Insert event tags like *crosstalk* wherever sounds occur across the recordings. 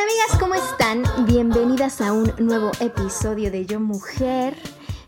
Hola amigas, ¿cómo están? Bienvenidas a un nuevo episodio de Yo Mujer.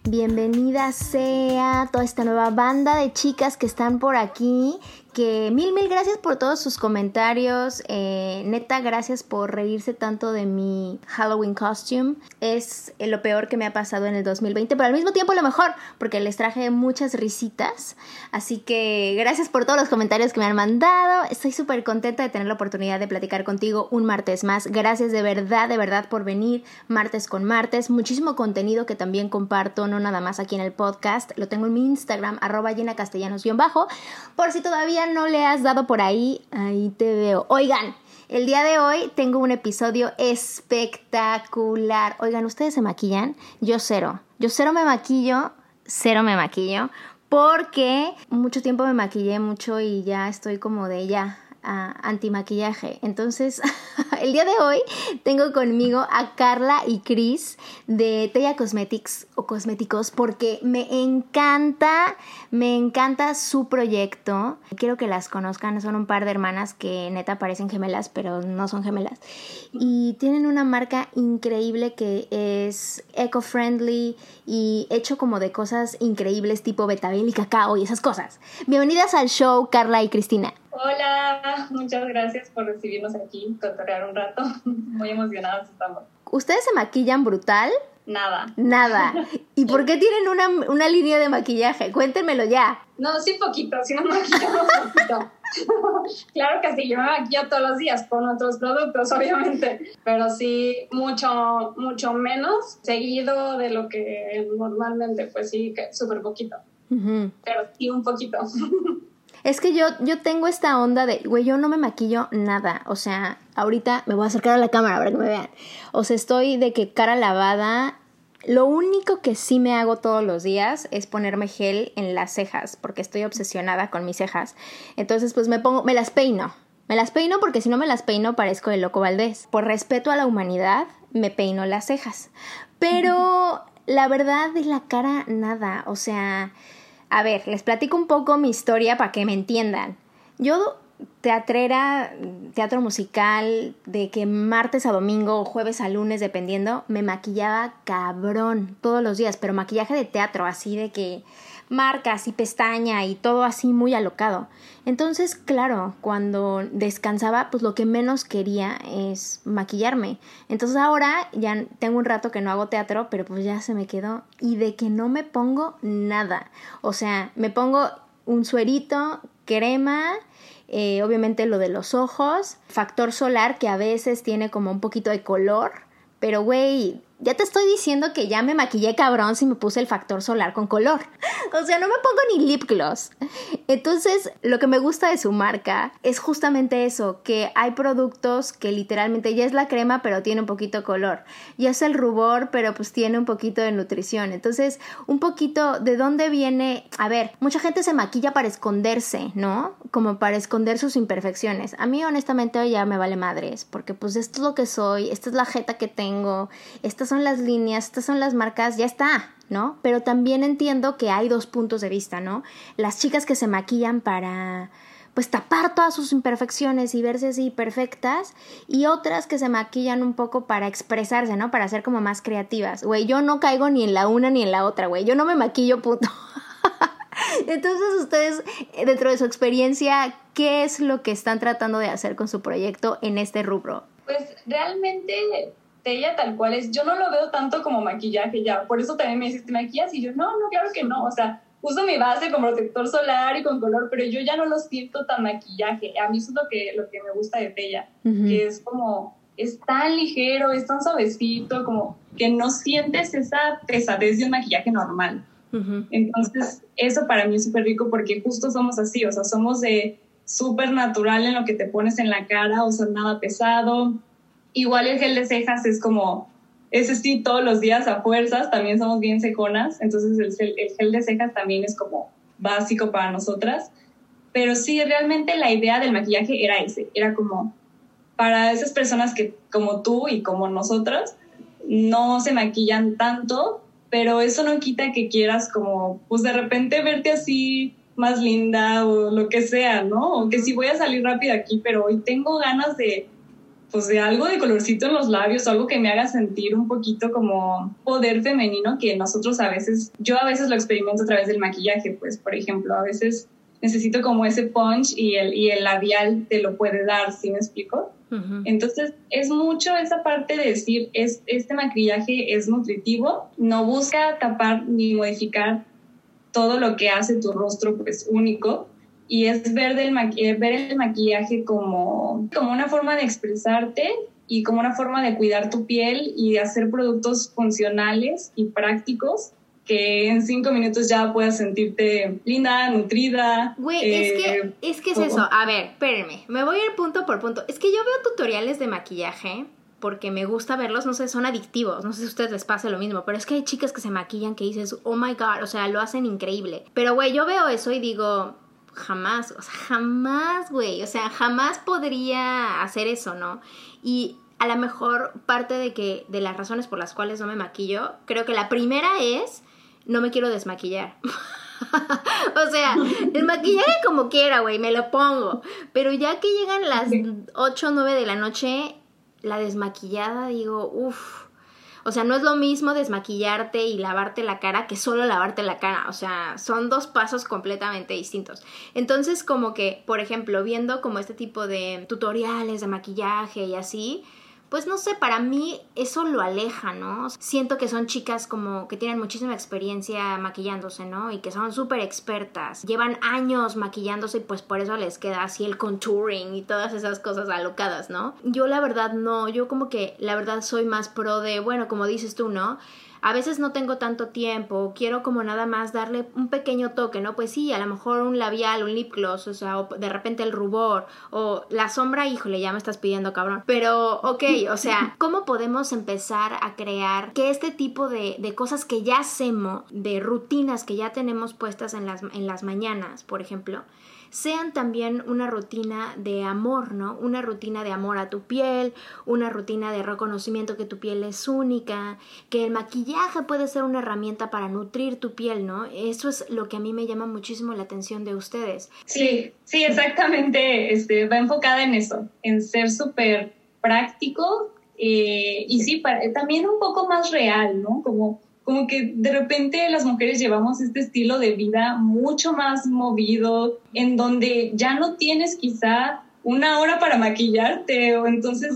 Bienvenida sea toda esta nueva banda de chicas que están por aquí. Que mil, mil gracias por todos sus comentarios. Eh, neta, gracias por reírse tanto de mi Halloween costume. Es lo peor que me ha pasado en el 2020, pero al mismo tiempo lo mejor, porque les traje muchas risitas. Así que gracias por todos los comentarios que me han mandado. Estoy súper contenta de tener la oportunidad de platicar contigo un martes más. Gracias de verdad, de verdad por venir martes con martes. Muchísimo contenido que también comparto, no nada más aquí en el podcast. Lo tengo en mi Instagram, arroba llena castellanos-bajo. Por si todavía no le has dado por ahí, ahí te veo. Oigan, el día de hoy tengo un episodio espectacular. Oigan, ¿ustedes se maquillan? Yo cero. Yo cero me maquillo, cero me maquillo. Porque mucho tiempo me maquillé mucho y ya estoy como de ya, uh, antimaquillaje. Entonces, *laughs* el día de hoy tengo conmigo a Carla y Chris de Tella Cosmetics o Cosméticos porque me encanta, me encanta su proyecto. Quiero que las conozcan, son un par de hermanas que neta parecen gemelas, pero no son gemelas. Y tienen una marca increíble que es eco-friendly y hecho como de cosas increíbles tipo betabel y cacao y esas cosas. Bienvenidas al show, Carla y Cristina. Hola, muchas gracias por recibirnos aquí, cotorrear un rato. *laughs* Muy emocionados estamos. ¿Ustedes se maquillan brutal? Nada. Nada. *laughs* ¿Y por qué tienen una, una línea de maquillaje? Cuéntenmelo ya. No, sí poquito, sí me maquillo *laughs* poquito. claro que sí, yo me maquillo todos los días con otros productos, obviamente, pero sí mucho, mucho menos seguido de lo que normalmente, pues sí, súper poquito. Pero sí un poquito. Es que yo, yo tengo esta onda de, güey, yo no me maquillo nada. O sea, ahorita me voy a acercar a la cámara para que me vean. O sea, estoy de que cara lavada. Lo único que sí me hago todos los días es ponerme gel en las cejas, porque estoy obsesionada con mis cejas. Entonces, pues me pongo, me las peino. Me las peino porque si no me las peino parezco el loco Valdés. Por respeto a la humanidad, me peino las cejas. Pero la verdad de la cara, nada. O sea, a ver, les platico un poco mi historia para que me entiendan. Yo teatrera, teatro musical, de que martes a domingo jueves a lunes, dependiendo, me maquillaba cabrón todos los días, pero maquillaje de teatro, así de que marcas y pestaña y todo así muy alocado. Entonces, claro, cuando descansaba, pues lo que menos quería es maquillarme. Entonces ahora ya tengo un rato que no hago teatro, pero pues ya se me quedó. Y de que no me pongo nada. O sea, me pongo un suerito, crema, eh, obviamente lo de los ojos, factor solar que a veces tiene como un poquito de color. Pero, güey, ya te estoy diciendo que ya me maquillé cabrón si me puse el factor solar con color. *laughs* O sea, no me pongo ni lip gloss. Entonces, lo que me gusta de su marca es justamente eso, que hay productos que literalmente ya es la crema, pero tiene un poquito de color. Ya es el rubor, pero pues tiene un poquito de nutrición. Entonces, un poquito de dónde viene... A ver, mucha gente se maquilla para esconderse, ¿no? Como para esconder sus imperfecciones. A mí, honestamente, hoy ya me vale madres, porque pues esto es lo que soy, esta es la jeta que tengo, estas son las líneas, estas son las marcas, ya está, ¿no? Pero también entiendo que hay dos puntos de vista, ¿no? Las chicas que se maquillan para pues tapar todas sus imperfecciones y verse así perfectas y otras que se maquillan un poco para expresarse, ¿no? Para ser como más creativas. Güey, yo no caigo ni en la una ni en la otra, güey. Yo no me maquillo puto. *laughs* Entonces, ustedes, eh, dentro de su experiencia, ¿qué es lo que están tratando de hacer con su proyecto en este rubro? Pues realmente ella tal cual es, yo no lo veo tanto como maquillaje ya, por eso también me dices, ¿te maquillas? Y yo, no, no, claro que no, o sea, uso mi base con protector solar y con color, pero yo ya no lo siento tan maquillaje, a mí eso es lo que, lo que me gusta de ella, que es como, es tan ligero, es tan suavecito, como que no sientes esa pesadez de un maquillaje normal. Entonces, eso para mí es súper rico porque justo somos así, o sea, somos de súper natural en lo que te pones en la cara, o sea, nada pesado, Igual el gel de cejas es como, ese sí, todos los días a fuerzas, también somos bien seconas, entonces el, el gel de cejas también es como básico para nosotras. Pero sí, realmente la idea del maquillaje era ese, era como para esas personas que como tú y como nosotras no se maquillan tanto, pero eso no quita que quieras como, pues de repente verte así más linda o lo que sea, ¿no? O que si voy a salir rápido aquí, pero hoy tengo ganas de pues de algo de colorcito en los labios, algo que me haga sentir un poquito como poder femenino que nosotros a veces, yo a veces lo experimento a través del maquillaje, pues por ejemplo, a veces necesito como ese punch y el, y el labial te lo puede dar, ¿sí me explico? Entonces es mucho esa parte de decir, es, este maquillaje es nutritivo, no busca tapar ni modificar todo lo que hace tu rostro pues único, y es ver, del ver el maquillaje como, como una forma de expresarte y como una forma de cuidar tu piel y de hacer productos funcionales y prácticos que en cinco minutos ya puedas sentirte linda, nutrida. Güey, es que eh, es que es eso. A ver, espérenme, me voy a ir punto por punto. Es que yo veo tutoriales de maquillaje porque me gusta verlos, no sé, son adictivos, no sé si a ustedes les pasa lo mismo, pero es que hay chicas que se maquillan que dices, oh my god, o sea, lo hacen increíble. Pero güey, yo veo eso y digo, jamás, o sea, jamás, güey, o sea, jamás podría hacer eso, ¿no? Y a lo mejor parte de que de las razones por las cuales no me maquillo, creo que la primera es no me quiero desmaquillar. *laughs* o sea, el maquillaje como quiera, güey, me lo pongo. Pero ya que llegan las 8 o 9 de la noche, la desmaquillada, digo, uff, o sea, no es lo mismo desmaquillarte y lavarte la cara que solo lavarte la cara. O sea, son dos pasos completamente distintos. Entonces, como que, por ejemplo, viendo como este tipo de tutoriales de maquillaje y así, pues no sé, para mí eso lo aleja, ¿no? Siento que son chicas como que tienen muchísima experiencia maquillándose, ¿no? Y que son súper expertas. Llevan años maquillándose y pues por eso les queda así el contouring y todas esas cosas alocadas, ¿no? Yo la verdad no, yo como que la verdad soy más pro de, bueno, como dices tú, ¿no? A veces no tengo tanto tiempo, quiero como nada más darle un pequeño toque, ¿no? Pues sí, a lo mejor un labial, un lip gloss, o sea, o de repente el rubor, o la sombra, híjole, ya me estás pidiendo, cabrón. Pero, ok, o sea, *laughs* ¿cómo podemos empezar a crear que este tipo de, de cosas que ya hacemos, de rutinas que ya tenemos puestas en las, en las mañanas, por ejemplo, sean también una rutina de amor, ¿no? Una rutina de amor a tu piel, una rutina de reconocimiento que tu piel es única, que el maquillaje puede ser una herramienta para nutrir tu piel, ¿no? Eso es lo que a mí me llama muchísimo la atención de ustedes. Sí, sí, exactamente, este, va enfocada en eso, en ser súper práctico eh, y sí, también un poco más real, ¿no? Como como que de repente las mujeres llevamos este estilo de vida mucho más movido, en donde ya no tienes quizá una hora para maquillarte o entonces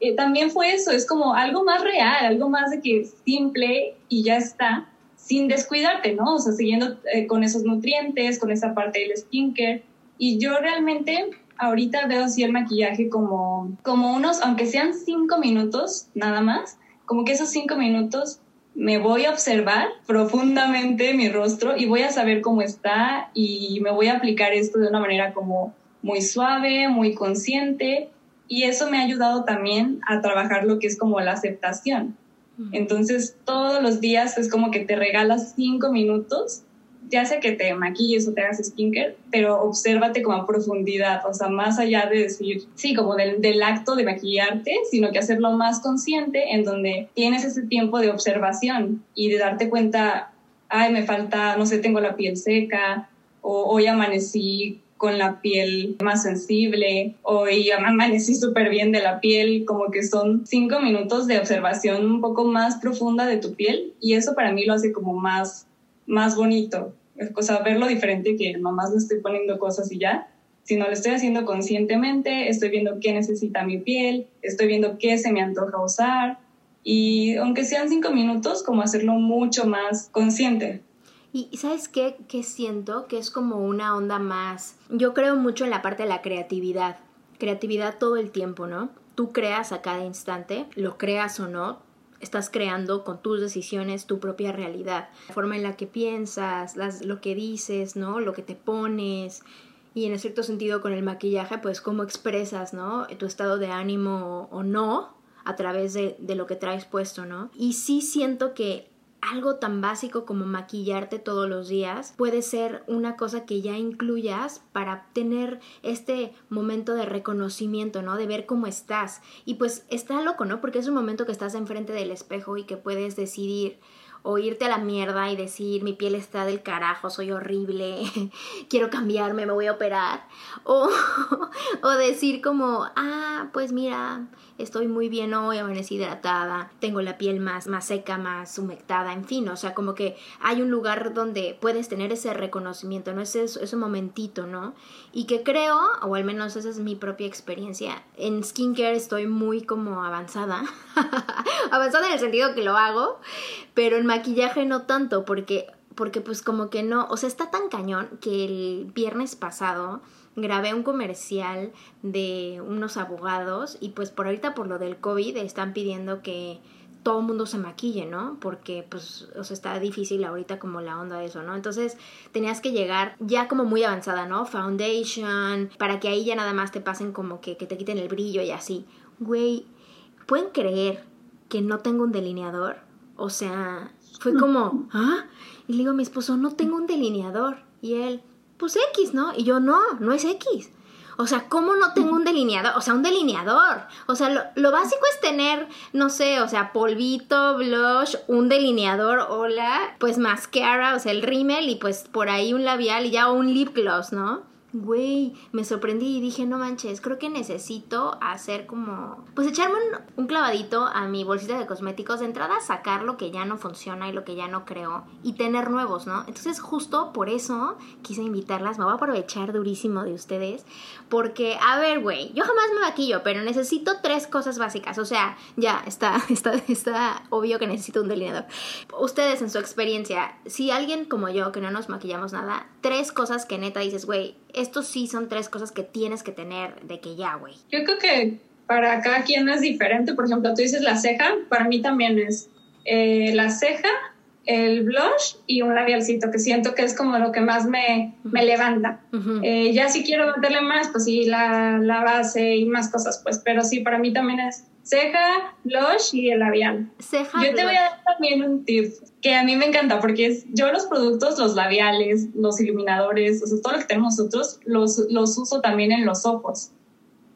eh, también fue eso, es como algo más real, algo más de que simple y ya está, sin descuidarte, ¿no? O sea, siguiendo eh, con esos nutrientes, con esa parte del skincare. Y yo realmente ahorita veo así el maquillaje como, como unos, aunque sean cinco minutos nada más, como que esos cinco minutos me voy a observar profundamente mi rostro y voy a saber cómo está y me voy a aplicar esto de una manera como muy suave, muy consciente y eso me ha ayudado también a trabajar lo que es como la aceptación. Entonces todos los días es como que te regalas cinco minutos ya sea que te maquilles o te hagas skincare, pero obsérvate como a profundidad, o sea, más allá de decir, sí, como del, del acto de maquillarte, sino que hacerlo más consciente en donde tienes ese tiempo de observación y de darte cuenta, ay, me falta, no sé, tengo la piel seca, o hoy amanecí con la piel más sensible, hoy amanecí súper bien de la piel, como que son cinco minutos de observación un poco más profunda de tu piel y eso para mí lo hace como más, más bonito o sea, verlo diferente que nomás le estoy poniendo cosas y ya, sino lo estoy haciendo conscientemente, estoy viendo qué necesita mi piel, estoy viendo qué se me antoja usar y aunque sean cinco minutos, como hacerlo mucho más consciente. Y sabes qué, qué siento que es como una onda más. Yo creo mucho en la parte de la creatividad. Creatividad todo el tiempo, ¿no? Tú creas a cada instante, lo creas o no, estás creando con tus decisiones tu propia realidad. La forma en la que piensas, las, lo que dices, ¿no? Lo que te pones. Y en cierto sentido con el maquillaje, pues cómo expresas, ¿no? Tu estado de ánimo o no a través de, de lo que traes puesto, ¿no? Y sí siento que algo tan básico como maquillarte todos los días puede ser una cosa que ya incluyas para tener este momento de reconocimiento, ¿no? De ver cómo estás. Y pues está loco, ¿no? Porque es un momento que estás enfrente del espejo y que puedes decidir o irte a la mierda y decir mi piel está del carajo, soy horrible, *laughs* quiero cambiarme, me voy a operar. O, *laughs* o decir como, ah, pues mira, estoy muy bien hoy, amanecí hidratada, tengo la piel más, más seca, más humectada, en fin, o sea, como que hay un lugar donde puedes tener ese reconocimiento, ¿no? Ese, ese momentito, ¿no? Y que creo, o al menos esa es mi propia experiencia, en skincare estoy muy como avanzada, *laughs* avanzada en el sentido que lo hago, pero en maquillaje no tanto, porque porque pues como que no, o sea, está tan cañón que el viernes pasado grabé un comercial de unos abogados y pues por ahorita por lo del COVID están pidiendo que todo el mundo se maquille, ¿no? Porque pues, o sea, está difícil ahorita como la onda de eso, ¿no? Entonces tenías que llegar ya como muy avanzada, ¿no? Foundation, para que ahí ya nada más te pasen como que, que te quiten el brillo y así. Güey, ¿pueden creer que no tengo un delineador? O sea, fue como, ¿ah? Y le digo a mi esposo, no tengo un delineador. Y él, pues X, ¿no? Y yo, no, no es X. O sea, ¿cómo no tengo un delineador? O sea, un delineador. O sea, lo, básico es tener, no sé, o sea, polvito, blush, un delineador, hola, pues mascara, o sea, el rímel y pues por ahí un labial y ya un lip gloss, ¿no? Güey, me sorprendí y dije, no manches, creo que necesito hacer como, pues echarme un, clavadito a mi bolsita de cosméticos, de entrada sacar lo que ya no funciona y lo que ya no creo y tener nuevos, ¿no? Entonces justo por eso quise invitarlas, me voy a aprovechar durísimo de ustedes, porque, a ver, güey, yo jamás me maquillo, pero necesito tres cosas básicas, o sea, ya está, *laughs* está, está obvio que necesito un delineador. Ustedes en su experiencia, si alguien como yo que no nos maquillamos nada, tres cosas que neta dices, güey, estos sí son tres cosas que tienes que tener de que ya, güey. Yo creo que para cada quien es diferente. Por ejemplo, tú dices la ceja, para mí también es eh, la ceja, el blush y un labialcito, que siento que es como lo que más me, me levanta. Eh, ya si quiero meterle más, pues sí, la, la, base y más cosas, pues, pero sí, para mí también es ceja, blush y el labial. Ceja, Yo te voy a dar también un tip que a mí me encanta porque es, yo los productos, los labiales, los iluminadores, o sea, todo lo que tenemos nosotros, los, los uso también en los ojos.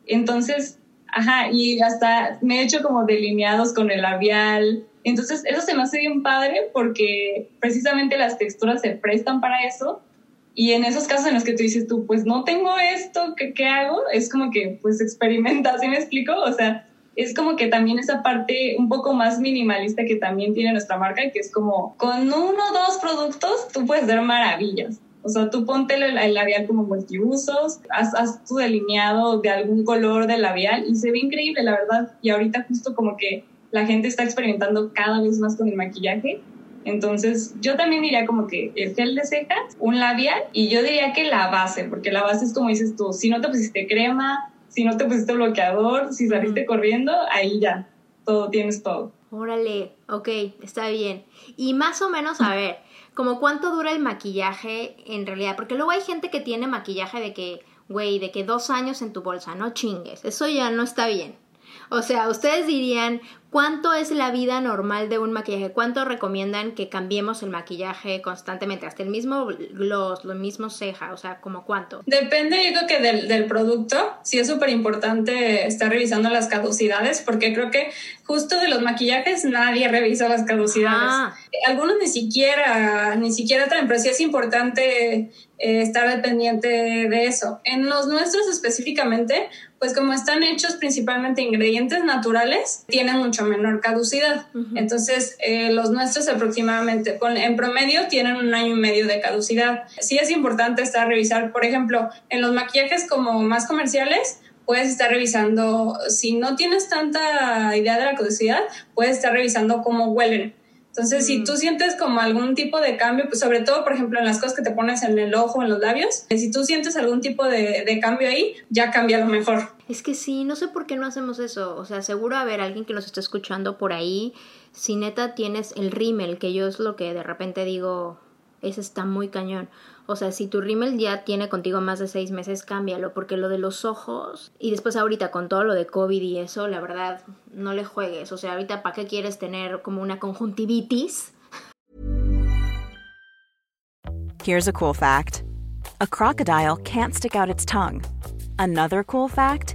Entonces, ajá, y hasta me he hecho como delineados con el labial. Entonces, eso se me hace bien padre porque precisamente las texturas se prestan para eso. Y en esos casos en los que tú dices tú, pues no tengo esto, ¿qué, qué hago? Es como que, pues experimenta, *laughs* ¿sí me explico? O sea, es como que también esa parte un poco más minimalista que también tiene nuestra marca, que es como con uno o dos productos tú puedes ver maravillas. O sea, tú ponte el, labial como multiusos, haz, tu delineado de algún color del labial y se ve increíble, la verdad. Y ahorita justo como que la gente está experimentando cada vez más con el maquillaje. Entonces, yo también diría como que el gel de cejas, un labial y yo diría que la base, porque la base es como dices tú, si no te pusiste crema, si no te pusiste bloqueador, si saliste corriendo, ahí ya, todo, tienes todo. Órale, ok, está bien. Y más o menos, a ver, como cuánto dura el maquillaje en realidad, porque luego hay gente que tiene maquillaje de que, güey, de que dos años en tu bolsa, no chingues, eso ya no está bien. O sea, ustedes dirían, ¿cuánto es la vida normal de un maquillaje? ¿Cuánto recomiendan que cambiemos el maquillaje constantemente? Hasta el mismo gloss, lo mismo ceja, o sea, ¿como cuánto? Depende, yo creo que del, del producto. Sí es súper importante estar revisando las caducidades, porque creo que justo de los maquillajes nadie revisa las caducidades. Ah. Algunos ni siquiera, ni siquiera traen, pero sí es importante eh, estar dependiente de eso. En los nuestros específicamente, pues como están hechos principalmente ingredientes naturales, tienen mucho menor caducidad. Entonces, eh, los nuestros aproximadamente, en promedio, tienen un año y medio de caducidad. Sí es importante estar revisar, por ejemplo, en los maquillajes como más comerciales, puedes estar revisando, si no tienes tanta idea de la caducidad, puedes estar revisando cómo huelen entonces, si tú sientes como algún tipo de cambio, pues sobre todo, por ejemplo, en las cosas que te pones en el ojo, en los labios, si tú sientes algún tipo de, cambio ahí, ya cambia lo mejor. Es que sí, no sé por qué no hacemos eso. O sea, seguro a ver alguien que nos está escuchando por ahí, si neta tienes el rímel, que yo es lo que de repente digo, ese está muy cañón. O sea, si tu rímel ya tiene contigo más de seis meses, cámbialo, porque lo de los ojos y después ahorita con todo lo de COVID y eso, la verdad, no le juegues. O sea, ahorita, ¿para qué quieres tener como una conjuntivitis? Here's a cool fact: a crocodile can't stick out its tongue. Another cool fact: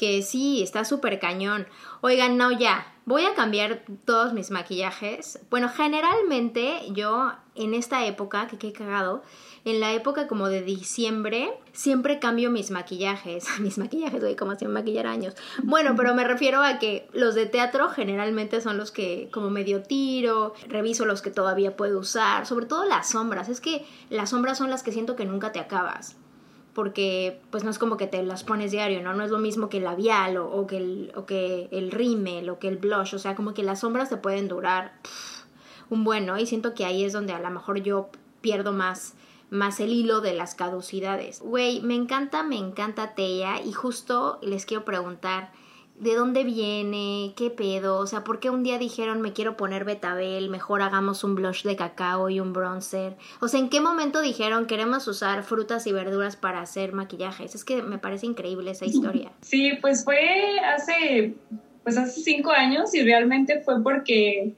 que sí, está súper cañón. Oigan, no, ya. Voy a cambiar todos mis maquillajes. Bueno, generalmente yo en esta época, que qué cagado, en la época como de diciembre, siempre cambio mis maquillajes. *laughs* Mis maquillajes, güey, como si maquillar años. Bueno, pero me refiero a que los de teatro generalmente son los que como medio tiro, reviso los que todavía puedo usar, sobre todo las sombras. Es que las sombras son las que siento que nunca te acabas porque pues no es como que te las pones diario, ¿no? No es lo mismo que el labial o, que, el, o que el rímel o que el blush, o sea, como que las sombras te pueden durar un buen. Y siento que ahí es donde a lo mejor yo pierdo más más el hilo de las caducidades. Güey, me encanta, me encanta Teya y justo les quiero preguntar, de dónde viene, qué pedo, o sea, ¿por qué un día dijeron me quiero poner betabel, mejor hagamos un blush de cacao y un bronzer? O sea, ¿en qué momento dijeron queremos usar frutas y verduras para hacer maquillajes? Es que me parece increíble esa historia. *laughs* Sí, pues fue hace, pues hace cinco años y realmente fue porque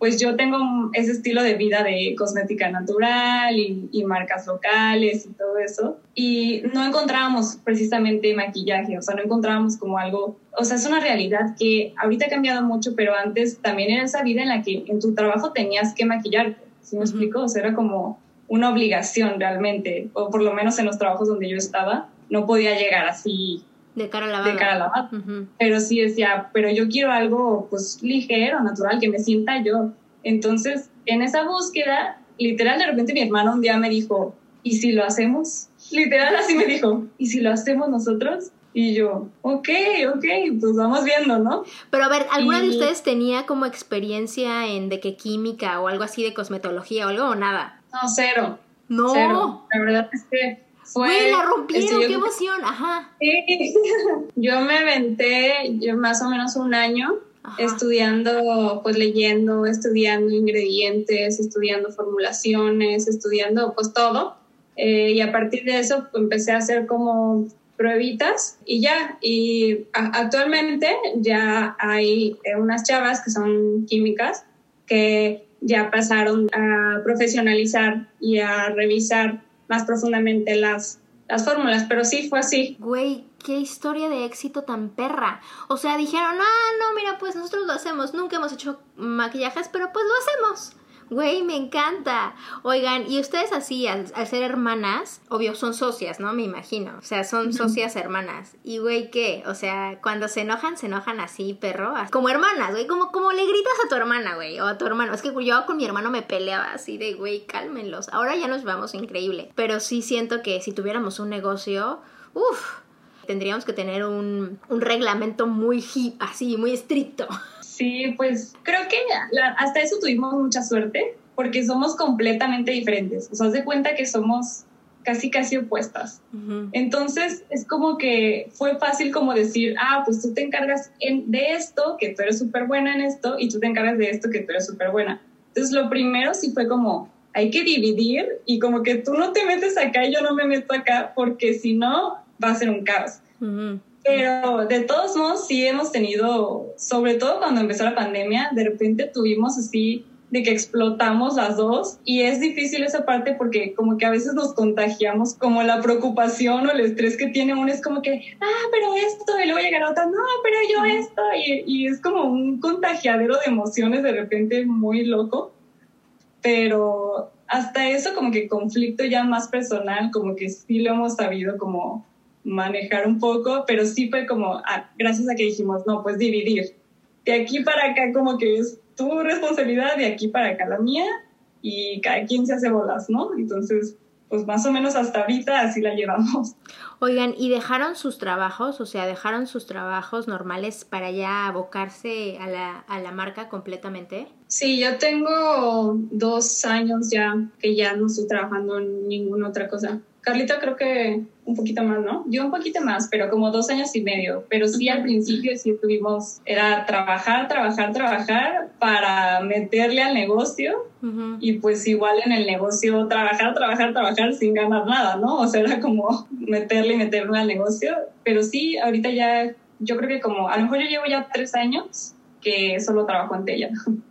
pues yo tengo ese estilo de vida de cosmética natural y, marcas locales y todo eso. Y no encontrábamos precisamente maquillaje, o sea, no encontrábamos como algo, o sea, es una realidad que ahorita ha cambiado mucho, pero antes también era esa vida en la que en tu trabajo tenías que maquillarte, ¿sí me explico? O sea, era como una obligación realmente, o por lo menos en los trabajos donde yo estaba, no podía llegar así de cara a De cara lavada. Pero sí decía, pero yo quiero algo pues ligero, natural, que me sienta yo. Entonces, en esa búsqueda, literal, de repente mi hermano un día me dijo, ¿y si lo hacemos? Literal así me dijo, ¿y si lo hacemos nosotros? Y yo, ok, ok, pues vamos viendo, ¿no? Pero a ver, ¿alguna de ustedes tenía como experiencia en de qué química o algo así de cosmetología o algo o nada? No, cero. No. Cero. La verdad es que fue, la rompieron, qué emoción, ajá. Sí, *laughs* yo me aventé yo más o menos un año estudiando, pues leyendo, estudiando ingredientes, estudiando formulaciones, estudiando pues todo. Eh, y a partir de eso pues, empecé a hacer como pruebitas y ya. Y actualmente ya hay eh, unas chavas que son químicas que ya pasaron a profesionalizar y a revisar más profundamente las, las fórmulas, pero sí fue así. Güey, qué historia de éxito tan perra. O sea, dijeron, ah, no, mira, pues nosotros lo hacemos, nunca hemos hecho maquillajes, pero pues lo hacemos. Güey, me encanta. Oigan, y ustedes así, al, ser hermanas, obvio, son socias, ¿no? Me imagino. O sea, son socias hermanas. Y güey, ¿qué? O sea, cuando se enojan, se enojan así, perro. Como hermanas, güey. Como, como le gritas a tu hermana, güey. O a tu hermano. Es que yo con mi hermano me peleaba así de, güey, cálmenlos. Ahora ya nos vamos increíble. Pero sí siento que si tuviéramos un negocio, uff, tendríamos que tener un, un reglamento muy así, muy estricto. Sí, pues creo que hasta eso tuvimos mucha suerte porque somos completamente diferentes. O sea, haz de cuenta que somos casi, casi opuestas. Entonces es como que fue fácil como decir, ah, pues tú te encargas de esto, que tú eres súper buena en esto, y tú te encargas de esto, que tú eres súper buena. Entonces lo primero sí fue como, hay que dividir y como que tú no te metes acá y yo no me meto acá, porque si no, va a ser un caos. Pero de todos modos sí hemos tenido, sobre todo cuando empezó la pandemia, de repente tuvimos así de que explotamos las dos y es difícil esa parte porque como que a veces nos contagiamos como la preocupación o el estrés que tiene uno es como que, ah, pero esto y luego llega otra, no, pero yo esto y, y es como un contagiadero de emociones de repente muy loco, pero hasta eso como que conflicto ya más personal, como que sí lo hemos sabido como manejar un poco, pero sí fue como, ah, gracias a que dijimos, no, pues dividir. De aquí para acá como que es tu responsabilidad, de aquí para acá la mía, y cada quien se hace bolas, ¿no? Entonces, pues más o menos hasta ahorita así la llevamos. Oigan, ¿y dejaron sus trabajos? O sea, ¿dejaron sus trabajos normales para ya abocarse a la, a la marca completamente? Sí, yo tengo dos años ya que ya no estoy trabajando en ninguna otra cosa. Carlita creo que un poquito más, ¿no? Yo un poquito más, pero como dos años y medio. Pero sí al principio sí tuvimos, era trabajar, trabajar, trabajar para meterle al negocio y pues igual en el negocio trabajar, trabajar, trabajar sin ganar nada, ¿no? O sea, era como meterle y meterle al negocio. Pero sí, ahorita ya, yo creo que como, a lo mejor yo llevo ya tres años que solo trabajo en Tella.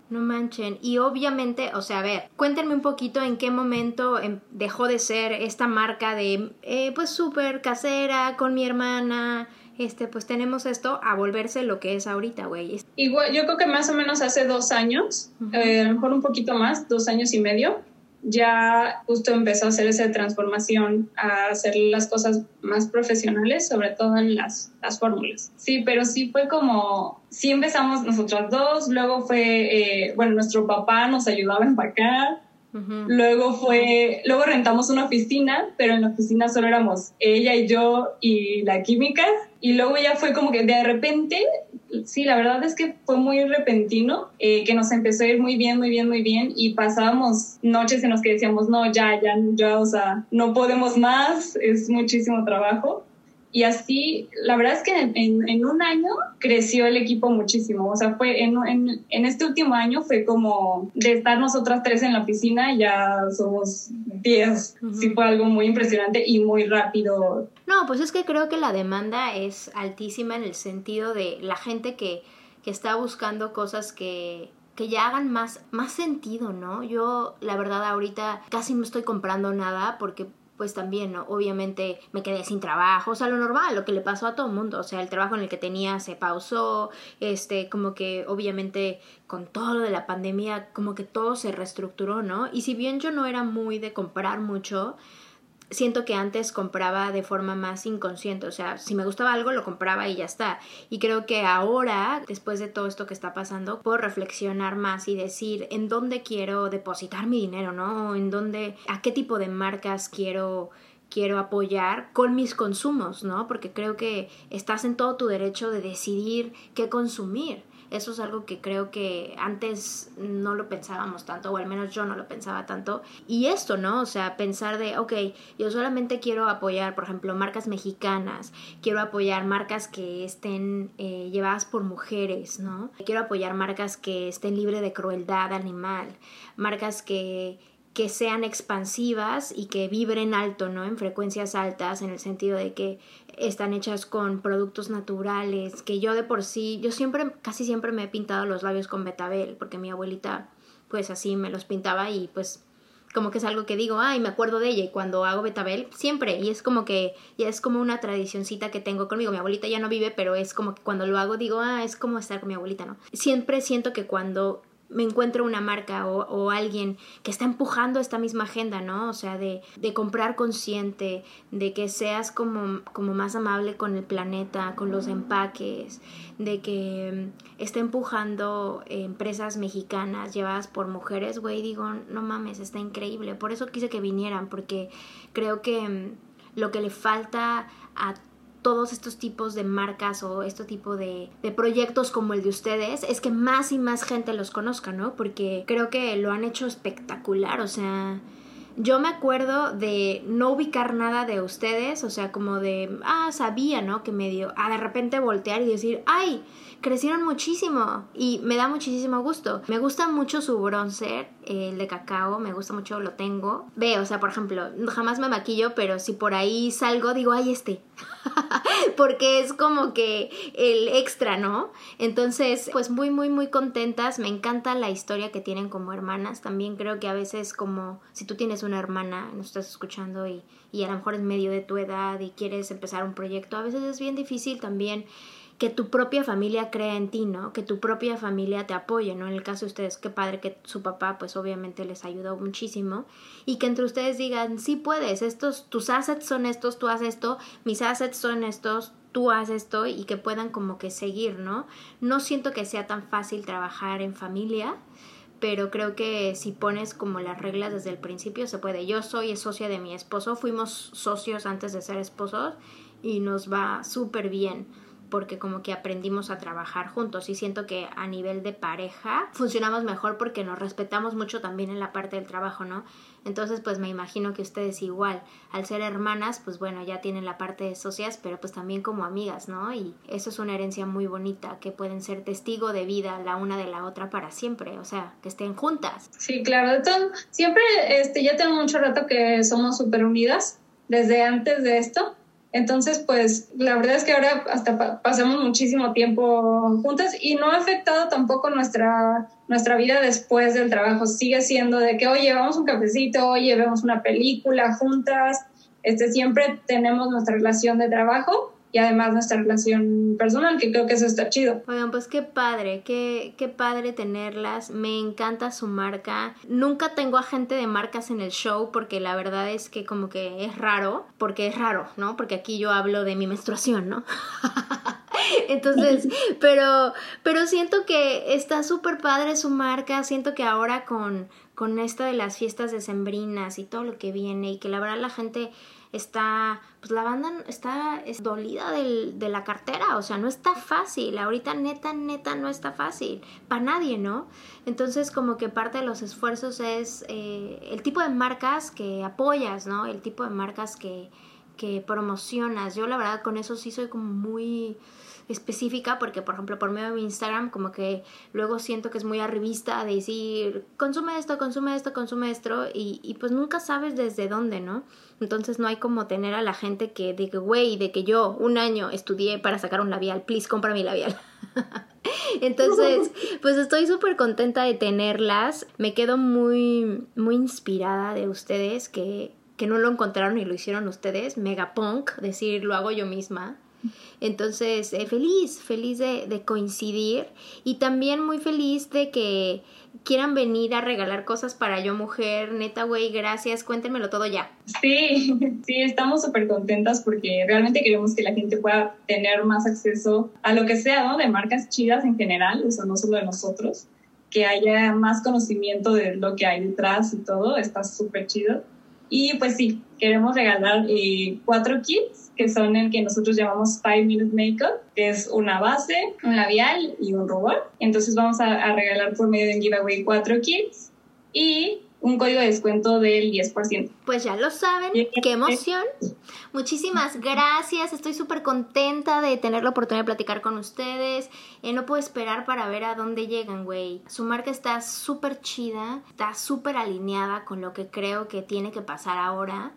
No manchen. Y obviamente, o sea, a ver, cuéntenme un poquito en qué momento em, dejó de ser esta marca de, eh, pues, súper casera con mi hermana. Este, pues tenemos esto a volverse lo que es ahorita, güey. Igual, yo creo que más o menos hace dos años, eh, a lo mejor un poquito más, dos años y medio, ya justo empezó a hacer esa transformación, a hacer las cosas más profesionales, sobre todo en las, las fórmulas. Sí, pero sí fue como, sí empezamos nosotras dos, luego fue, eh, bueno, nuestro papá nos ayudaba a empacar, Luego fue, luego rentamos una oficina, pero en la oficina solo éramos ella y yo y la química. Y luego ya fue como que de repente, sí, la verdad es que fue muy repentino, eh, que nos empezó a ir muy bien, muy bien, muy bien. Y pasábamos noches en las que decíamos, no, ya, ya, ya, o sea, no podemos más, es muchísimo trabajo. Y así, la verdad es que en, en, un año creció el equipo muchísimo. O sea, fue en, este último año fue como de estar nosotras tres en la oficina, ya somos diez. Sí, fue algo muy impresionante y muy rápido. No, pues es que creo que la demanda es altísima en el sentido de la gente que, que está buscando cosas que, que ya hagan más, más sentido, ¿no? Yo, la verdad, ahorita casi no estoy comprando nada porque pues también, ¿no? Obviamente me quedé sin trabajo, o sea, lo normal, lo que le pasó a todo el mundo, o sea, el trabajo en el que tenía se pausó, este, como que obviamente con todo lo de la pandemia, como que todo se reestructuró, ¿no? Y si bien yo no era muy de comprar mucho, siento que antes compraba de forma más inconsciente, o sea, si me gustaba algo lo compraba y ya está. Y creo que ahora, después de todo esto que está pasando, puedo reflexionar más y decir en dónde quiero depositar mi dinero, ¿no? En dónde, a qué tipo de marcas quiero quiero apoyar con mis consumos, ¿no? Porque creo que estás en todo tu derecho de decidir qué consumir. Eso es algo que creo que antes no lo pensábamos tanto, o al menos yo no lo pensaba tanto. Y esto, ¿no? O sea, pensar de, ok, yo solamente quiero apoyar, por ejemplo, marcas mexicanas, quiero apoyar marcas que estén eh, llevadas por mujeres, ¿no? Quiero apoyar marcas que estén libres de crueldad animal, marcas que que sean expansivas y que vibren alto, ¿no? En frecuencias altas, en el sentido de que están hechas con productos naturales, que yo de por sí, yo siempre, casi siempre me he pintado los labios con betabel, porque mi abuelita pues así me los pintaba y pues como que es algo que digo, ay, me acuerdo de ella y cuando hago betabel, siempre, y es como que ya es como una tradicioncita que tengo conmigo, mi abuelita ya no vive, pero es como que cuando lo hago digo, ah, es como estar con mi abuelita, ¿no? Siempre siento que cuando me encuentro una marca o, alguien que está empujando esta misma agenda, ¿no? O sea, de, de comprar consciente, de que seas como, como, más amable con el planeta, con los empaques, de que mm, está empujando empresas mexicanas llevadas por mujeres, güey, digo, no mames, está increíble. Por eso quise que vinieran, porque creo que mm, lo que le falta a todos estos tipos de marcas o este tipo de, de, proyectos como el de ustedes es que más y más gente los conozca, ¿no? Porque creo que lo han hecho espectacular, o sea, yo me acuerdo de no ubicar nada de ustedes, o sea, como de, ah, sabía, ¿no? Que medio, ah, de repente voltear y decir, ay, crecieron muchísimo y me da muchísimo gusto. Me gusta mucho su bronzer, el de cacao, me gusta mucho, lo tengo. Ve, o sea, por ejemplo, jamás me maquillo, pero si por ahí salgo, digo, ay, este. *laughs* Porque es como que el extra, ¿no? Entonces, pues muy, muy, muy contentas. Me encanta la historia que tienen como hermanas. También creo que a veces como si tú tienes una hermana, nos estás escuchando y, y a lo mejor es medio de tu edad y quieres empezar un proyecto, a veces es bien difícil también que tu propia familia crea en ti, ¿no? Que tu propia familia te apoye, ¿no? En el caso de ustedes, qué padre que su papá, pues obviamente les ayudó muchísimo y que entre ustedes digan, sí puedes, estos, tus assets son estos, tú haces esto, mis assets son estos, tú haces esto y que puedan como que seguir, ¿no? No siento que sea tan fácil trabajar en familia, pero creo que si pones como las reglas desde el principio se puede. Yo soy socia de mi esposo, fuimos socios antes de ser esposos y nos va súper bien porque como que aprendimos a trabajar juntos y siento que a nivel de pareja funcionamos mejor porque nos respetamos mucho también en la parte del trabajo, ¿no? Entonces pues me imagino que ustedes igual, al ser hermanas, pues bueno, ya tienen la parte de socias, pero pues también como amigas, ¿no? Y eso es una herencia muy bonita, que pueden ser testigo de vida la una de la otra para siempre, o sea, que estén juntas. Sí, claro, entonces, siempre, este, ya tengo mucho rato que somos súper unidas, desde antes de esto, entonces, pues la verdad es que ahora hasta pasamos muchísimo tiempo juntas y no ha afectado tampoco nuestra, nuestra vida después del trabajo. Sigue siendo de que, oye, vamos un cafecito, oye, vemos una película juntas. Este, siempre tenemos nuestra relación de trabajo y además nuestra relación personal, que creo que eso está chido. Oigan, pues qué padre, qué, qué padre tenerlas, me encanta su marca. Nunca tengo a gente de marcas en el show porque la verdad es que como que es raro, porque es raro, ¿no? Porque aquí yo hablo de mi menstruación, ¿no? *laughs* *laughs* Entonces, pero, pero siento que está súper padre su marca, siento que ahora con, con de las fiestas decembrinas y todo lo que viene y que la verdad la gente está, pues la banda está es dolida del, de la cartera, o sea, no está fácil, ahorita neta, neta, no está fácil, para nadie, ¿no? Entonces como que parte de los esfuerzos es eh, el tipo de marcas que apoyas, ¿no? El tipo de marcas que, que promocionas. Yo la verdad con eso sí soy como muy específica porque por ejemplo por medio de mi Instagram como que luego siento que es muy arribista de decir consume esto, consume esto, consume esto y, y pues nunca sabes desde dónde, ¿no? Entonces no hay como tener a la gente que diga, güey, de que yo un año estudié para sacar un labial, please, compra mi labial. *laughs* Entonces, *laughs* pues estoy súper contenta de tenerlas. Me quedo muy, muy inspirada de ustedes que, que no lo encontraron y lo hicieron ustedes. Megapunk, decir, lo hago yo misma. Entonces, eh, feliz, feliz de, coincidir y también muy feliz de que quieran venir a regalar cosas para yo mujer. Neta, güey, gracias, cuéntenmelo todo ya. Sí, *laughs* sí, estamos súper contentas porque realmente queremos que la gente pueda tener más acceso a lo que sea, ¿no? De marcas chidas en general, o sea, no solo de nosotros, que haya más conocimiento de lo que hay detrás y todo, está súper chido. Y pues sí, queremos regalar eh, cuatro kits que son el que nosotros llamamos Five Minute Makeup, que es una base, un labial y un rubor. Entonces vamos a, a regalar por medio de un giveaway cuatro kits y un código de descuento del 10%. Pues ya lo saben, qué emoción. Muchísimas gracias, estoy súper contenta de tener la oportunidad de platicar con ustedes. Eh, no puedo esperar para ver a dónde llegan, güey. Su marca está súper chida, está súper alineada con lo que creo que tiene que pasar ahora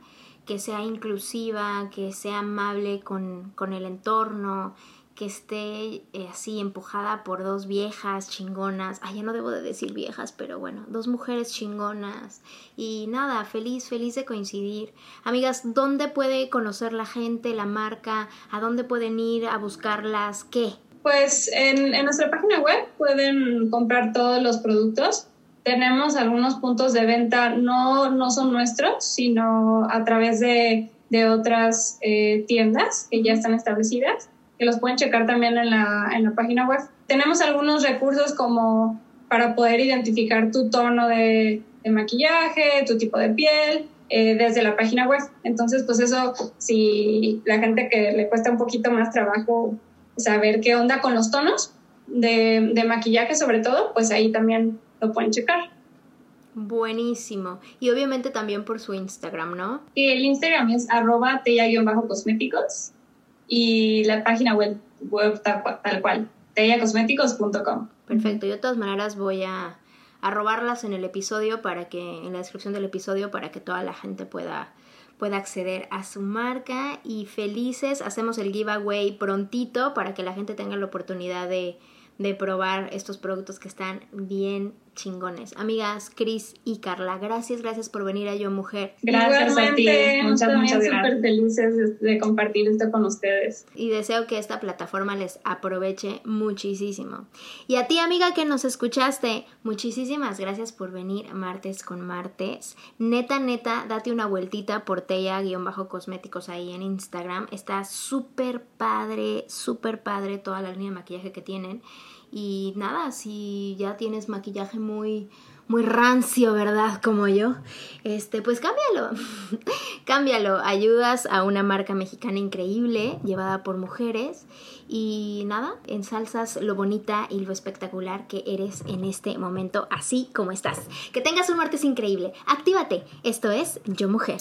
que sea inclusiva, que sea amable con, con el entorno, que esté eh, así empujada por dos viejas chingonas. Ay, ya no debo de decir viejas, pero bueno, dos mujeres chingonas. Y nada, feliz, feliz de coincidir. Amigas, ¿dónde puede conocer la gente, la marca? ¿A dónde pueden ir a buscarlas? ¿Qué? Pues en, en nuestra página web pueden comprar todos los productos tenemos algunos puntos de venta, no, no son nuestros, sino a través de, de otras eh, tiendas que ya están establecidas, que los pueden checar también en la, en la página web. Tenemos algunos recursos como para poder identificar tu tono de, maquillaje, tu tipo de piel, eh, desde la página web. Entonces, pues eso, si la gente que le cuesta un poquito más trabajo saber qué onda con los tonos de, de maquillaje sobre todo, pues ahí también lo pueden checar. Buenísimo. Y obviamente también por su Instagram, ¿no? El Instagram es arroba tella-cosméticos y la página web, web tal, cual, tellacosméticos.com. Perfecto. Yo de todas maneras voy a, robarlas en el episodio para que, en la descripción del episodio, para que toda la gente pueda pueda acceder a su marca y felices hacemos el giveaway prontito para que la gente tenga la oportunidad de, de probar estos productos que están bien chingones. Amigas, Cris y Carla, gracias, gracias por venir a Yo Mujer. Gracias a ti. Muchas, muchas súper felices de compartir esto con ustedes. Y deseo que esta plataforma les aproveche muchísimo. Y a ti, amiga, que nos escuchaste, muchísimas gracias por venir martes con martes. Neta, neta, date una vueltita por Teya-cosméticos ahí en Instagram. Está súper padre, súper padre toda la línea de maquillaje que tienen. Y nada, si ya tienes maquillaje muy muy rancio, ¿verdad? Como yo. Este, pues cámbialo. *laughs* cámbialo. Ayudas a una marca mexicana increíble, llevada por mujeres. Y nada, ensalzas lo bonita y lo espectacular que eres en este momento, así como estás. Que tengas un martes increíble. Actívate. Esto es Yo Mujer.